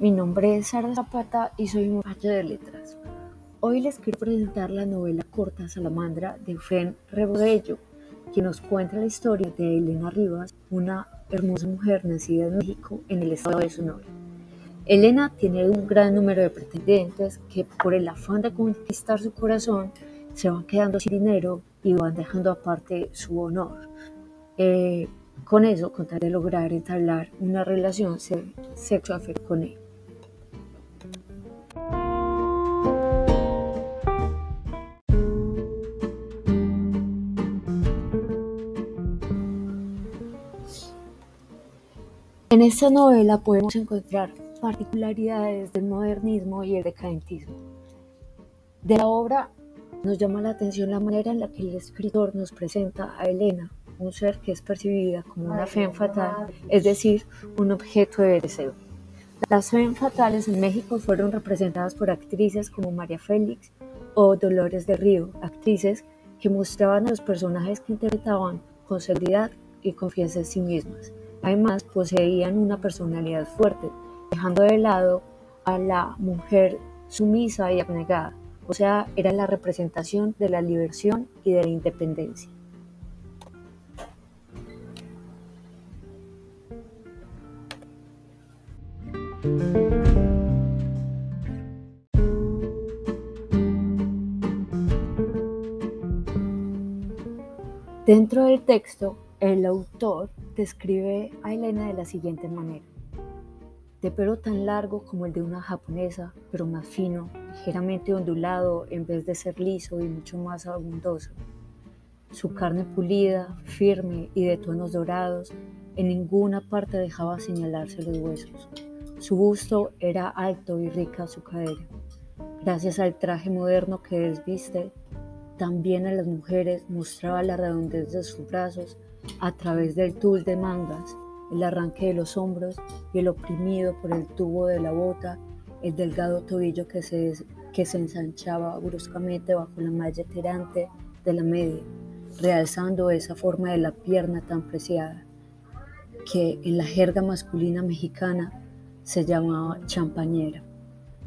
mi nombre es Sara Zapata y soy un macho de letras. Hoy les quiero presentar la novela corta Salamandra de Fren Rebodello, que nos cuenta la historia de Elena Rivas, una hermosa mujer nacida en México en el estado de Sonora. Elena tiene un gran número de pretendientes que por el afán de conquistar su corazón se van quedando sin dinero y van dejando aparte su honor. Eh, con eso, con tal de lograr entablar una relación sexo-afectiva con él. En esta novela podemos encontrar particularidades del modernismo y el decadentismo. De la obra nos llama la atención la manera en la que el escritor nos presenta a Elena un ser que es percibida como una fe fatal, es decir, un objeto de deseo. Las fe fatales en México fueron representadas por actrices como María Félix o Dolores de Río, actrices que mostraban a los personajes que interpretaban con seguridad y confianza en sí mismas. Además, poseían una personalidad fuerte, dejando de lado a la mujer sumisa y abnegada, o sea, era la representación de la liberación y de la independencia. Dentro del texto, el autor describe a Elena de la siguiente manera. De pelo tan largo como el de una japonesa, pero más fino, ligeramente ondulado en vez de ser liso y mucho más abundoso. Su carne pulida, firme y de tonos dorados, en ninguna parte dejaba señalarse los huesos. Su busto era alto y rica su cadera. Gracias al traje moderno que desviste, también a las mujeres mostraba la redondez de sus brazos a través del tul de mangas, el arranque de los hombros y el oprimido por el tubo de la bota, el delgado tobillo que se, que se ensanchaba bruscamente bajo la malla tirante de la media, realzando esa forma de la pierna tan preciada, que en la jerga masculina mexicana se llamaba champañera.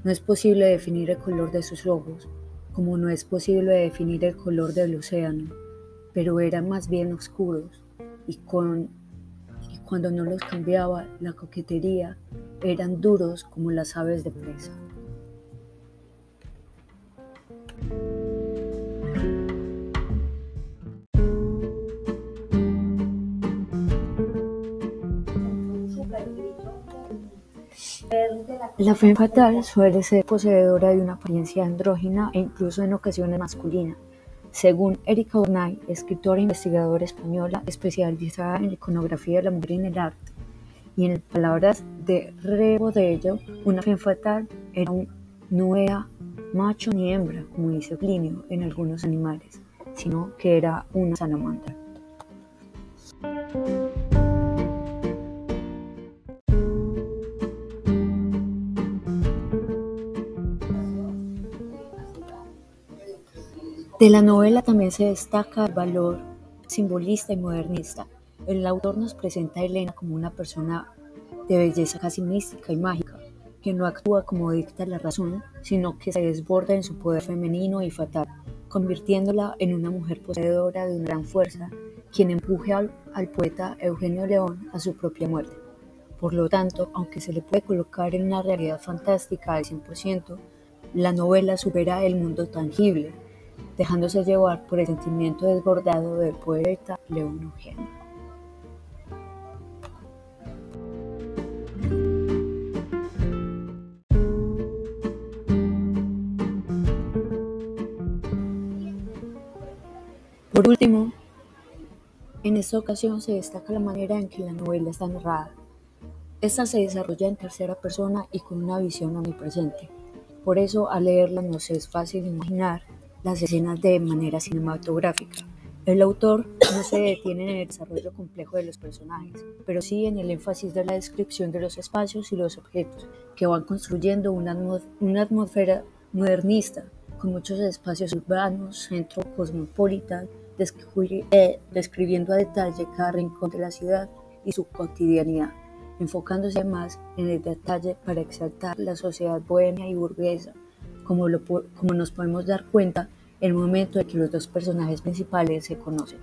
No es posible definir el color de sus ojos, como no es posible definir el color del océano, pero eran más bien oscuros y, con, cuando no los cambiaba la coquetería eran duros como las aves de presa. La fe fatal suele ser poseedora de una apariencia andrógina e incluso en ocasiones masculina. Según Erika Ornay, escritora e investigadora española especializada en la iconografía de la mujer en el arte, y en palabras de Rebodello, una fe fatal era un no macho ni hembra, como dice Plinio, en algunos animales, sino que era una salamandra. De la novela también se destaca el valor simbolista y modernista. El autor nos presenta a Elena como una persona de belleza casi mística y mágica, que no actúa como dicta la razón, sino que se desborda en su poder femenino y fatal, convirtiéndola en una mujer poseedora de una gran fuerza, quien empuje al, al poeta Eugenio León a su propia muerte. Por lo tanto, aunque se le puede colocar en una realidad fantástica al 100%, la novela supera el mundo tangible, dejándose llevar por el sentimiento desbordado del poeta León Eugenio. Por último, en esta ocasión se destaca la manera en que la novela está narrada. Esta se desarrolla en tercera persona y con una visión omnipresente. Por eso, al leerla nos es fácil imaginar las escenas de manera cinematográfica. El autor no se detiene en el desarrollo complejo de los personajes, pero sí en el énfasis de la descripción de los espacios y los objetos, que van construyendo una, atmósfera modernista, con muchos espacios urbanos, centro cosmopolita, eh, describiendo a detalle cada rincón de la ciudad y su cotidianidad. enfocándose además en el detalle para exaltar la sociedad bohemia y burguesa, como, como nos podemos dar cuenta en el momento en que los dos personajes principales se conocen.